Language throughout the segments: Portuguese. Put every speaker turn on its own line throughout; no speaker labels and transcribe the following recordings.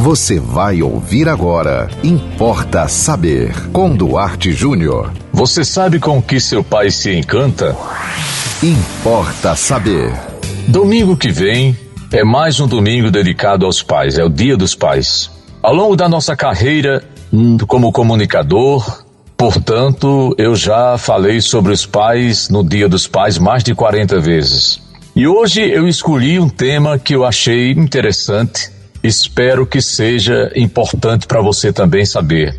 Você vai ouvir agora. Importa saber. Com Duarte Júnior.
Você sabe com que seu pai se encanta?
Importa saber.
Domingo que vem é mais um domingo dedicado aos pais, é o Dia dos Pais. Ao longo da nossa carreira como comunicador, portanto, eu já falei sobre os pais no Dia dos Pais mais de 40 vezes. E hoje eu escolhi um tema que eu achei interessante Espero que seja importante para você também saber.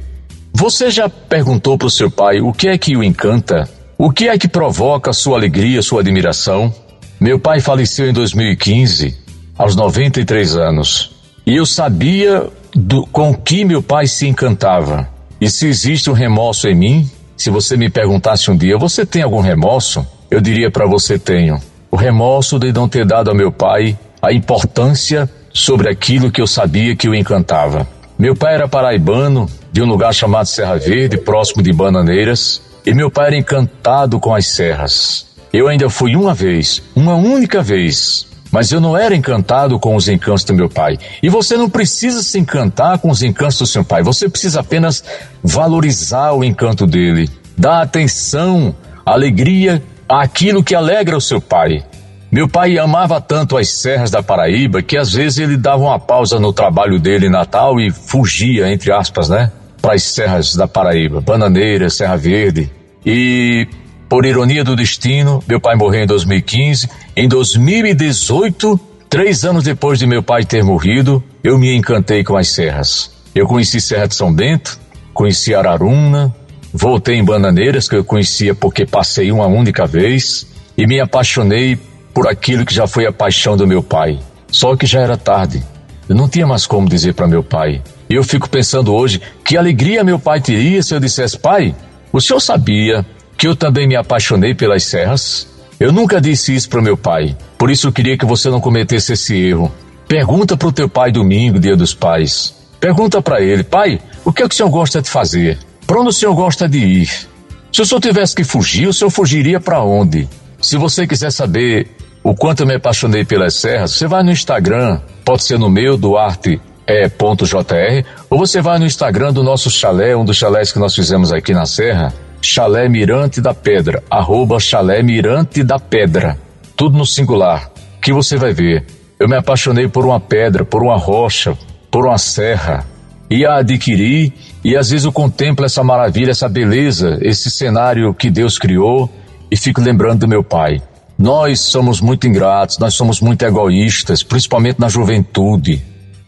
Você já perguntou para o seu pai o que é que o encanta? O que é que provoca sua alegria, sua admiração? Meu pai faleceu em 2015, aos 93 anos. E eu sabia do, com que meu pai se encantava. E se existe um remorso em mim, se você me perguntasse um dia, você tem algum remorso? Eu diria para você: tenho. O remorso de não ter dado ao meu pai a importância sobre aquilo que eu sabia que o encantava. Meu pai era paraibano, de um lugar chamado Serra Verde, próximo de Bananeiras, e meu pai era encantado com as serras. Eu ainda fui uma vez, uma única vez, mas eu não era encantado com os encantos do meu pai. E você não precisa se encantar com os encantos do seu pai, você precisa apenas valorizar o encanto dele, dar atenção, alegria àquilo que alegra o seu pai. Meu pai amava tanto as serras da Paraíba que às vezes ele dava uma pausa no trabalho dele em Natal e fugia, entre aspas, né? Para as serras da Paraíba, Bananeira, Serra Verde. E, por ironia do destino, meu pai morreu em 2015. Em 2018, três anos depois de meu pai ter morrido, eu me encantei com as serras. Eu conheci Serra de São Bento, conheci Araruna, voltei em Bananeiras, que eu conhecia porque passei uma única vez, e me apaixonei por aquilo que já foi a paixão do meu pai. Só que já era tarde. Eu não tinha mais como dizer para meu pai. Eu fico pensando hoje que alegria meu pai teria se eu dissesse: Pai, o senhor sabia que eu também me apaixonei pelas serras? Eu nunca disse isso para meu pai. Por isso eu queria que você não cometesse esse erro. Pergunta para o teu pai domingo, dia dos pais. Pergunta para ele: Pai, o que é que o senhor gosta de fazer? Para onde o senhor gosta de ir? Se o senhor tivesse que fugir, o senhor fugiria para onde? Se você quiser saber o quanto eu me apaixonei pelas serras, você vai no Instagram, pode ser no meu, Duarte é, ponto .jr, ou você vai no Instagram do nosso chalé, um dos chalés que nós fizemos aqui na Serra, Chalé Mirante da Pedra, arroba Chalé Mirante da Pedra, tudo no singular, que você vai ver. Eu me apaixonei por uma pedra, por uma rocha, por uma serra, e a adquiri, e às vezes eu contemplo essa maravilha, essa beleza, esse cenário que Deus criou, e fico lembrando do meu pai. Nós somos muito ingratos, nós somos muito egoístas, principalmente na juventude.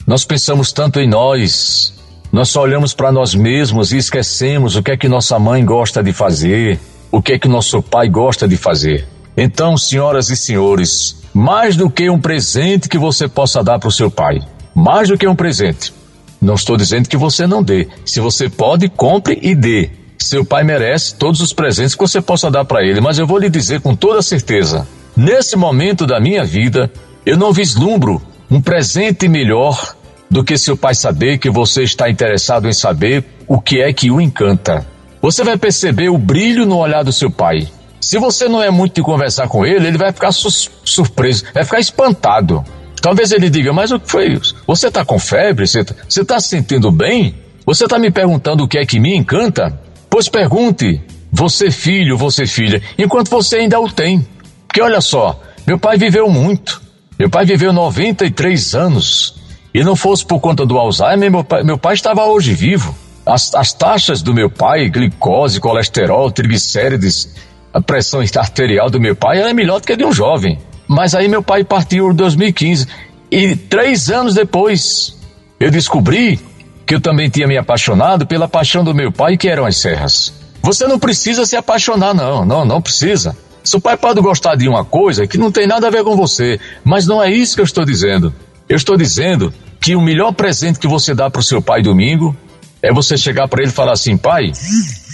Nós pensamos tanto em nós, nós só olhamos para nós mesmos e esquecemos o que é que nossa mãe gosta de fazer, o que é que nosso pai gosta de fazer. Então, senhoras e senhores, mais do que um presente que você possa dar para o seu pai, mais do que um presente. Não estou dizendo que você não dê. Se você pode, compre e dê. Seu pai merece todos os presentes que você possa dar para ele, mas eu vou lhe dizer com toda certeza: nesse momento da minha vida, eu não vislumbro um presente melhor do que seu pai saber que você está interessado em saber o que é que o encanta. Você vai perceber o brilho no olhar do seu pai. Se você não é muito de conversar com ele, ele vai ficar su surpreso, vai ficar espantado. Talvez ele diga, mas o que foi isso? Você está com febre? Você está tá se sentindo bem? Você está me perguntando o que é que me encanta? Pois pergunte, você filho, você filha, enquanto você ainda o tem. Porque olha só, meu pai viveu muito. Meu pai viveu 93 anos. E não fosse por conta do Alzheimer, meu pai, meu pai estava hoje vivo. As, as taxas do meu pai, glicose, colesterol, triglicérides, a pressão arterial do meu pai era melhor do que a de um jovem. Mas aí meu pai partiu em 2015. E três anos depois, eu descobri que eu também tinha me apaixonado pela paixão do meu pai, que eram as serras. Você não precisa se apaixonar, não, não, não precisa. Seu pai pode gostar de uma coisa que não tem nada a ver com você, mas não é isso que eu estou dizendo. Eu estou dizendo que o melhor presente que você dá para o seu pai domingo é você chegar para ele e falar assim: pai,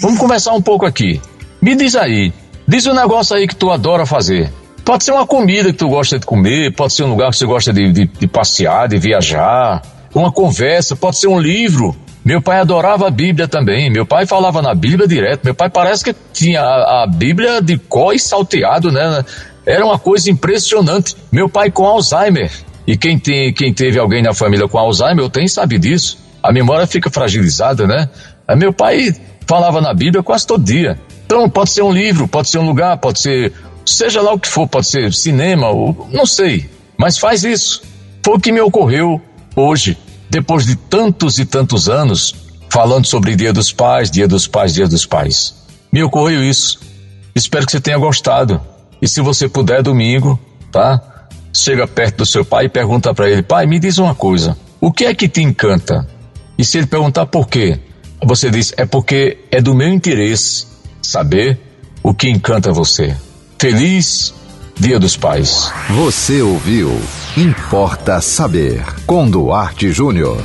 vamos conversar um pouco aqui. Me diz aí, diz um negócio aí que tu adora fazer. Pode ser uma comida que tu gosta de comer, pode ser um lugar que você gosta de, de, de passear, de viajar, uma conversa, pode ser um livro. Meu pai adorava a Bíblia também. Meu pai falava na Bíblia direto. Meu pai parece que tinha a, a Bíblia de có e salteado, né? Era uma coisa impressionante. Meu pai com Alzheimer. E quem, tem, quem teve alguém na família com Alzheimer, eu tenho, sabe disso. A memória fica fragilizada, né? Meu pai falava na Bíblia quase todo dia. Então, pode ser um livro, pode ser um lugar, pode ser, seja lá o que for, pode ser cinema, ou, não sei. Mas faz isso. Foi o que me ocorreu hoje, depois de tantos e tantos anos, falando sobre Dia dos Pais, Dia dos Pais, Dia dos Pais. Me ocorreu isso. Espero que você tenha gostado. E se você puder, domingo, tá? Chega perto do seu pai e pergunta para ele: Pai, me diz uma coisa. O que é que te encanta? E se ele perguntar por quê, você diz: É porque é do meu interesse saber o que encanta você. Feliz Dia dos Pais.
Você ouviu Importa Saber com Duarte Júnior.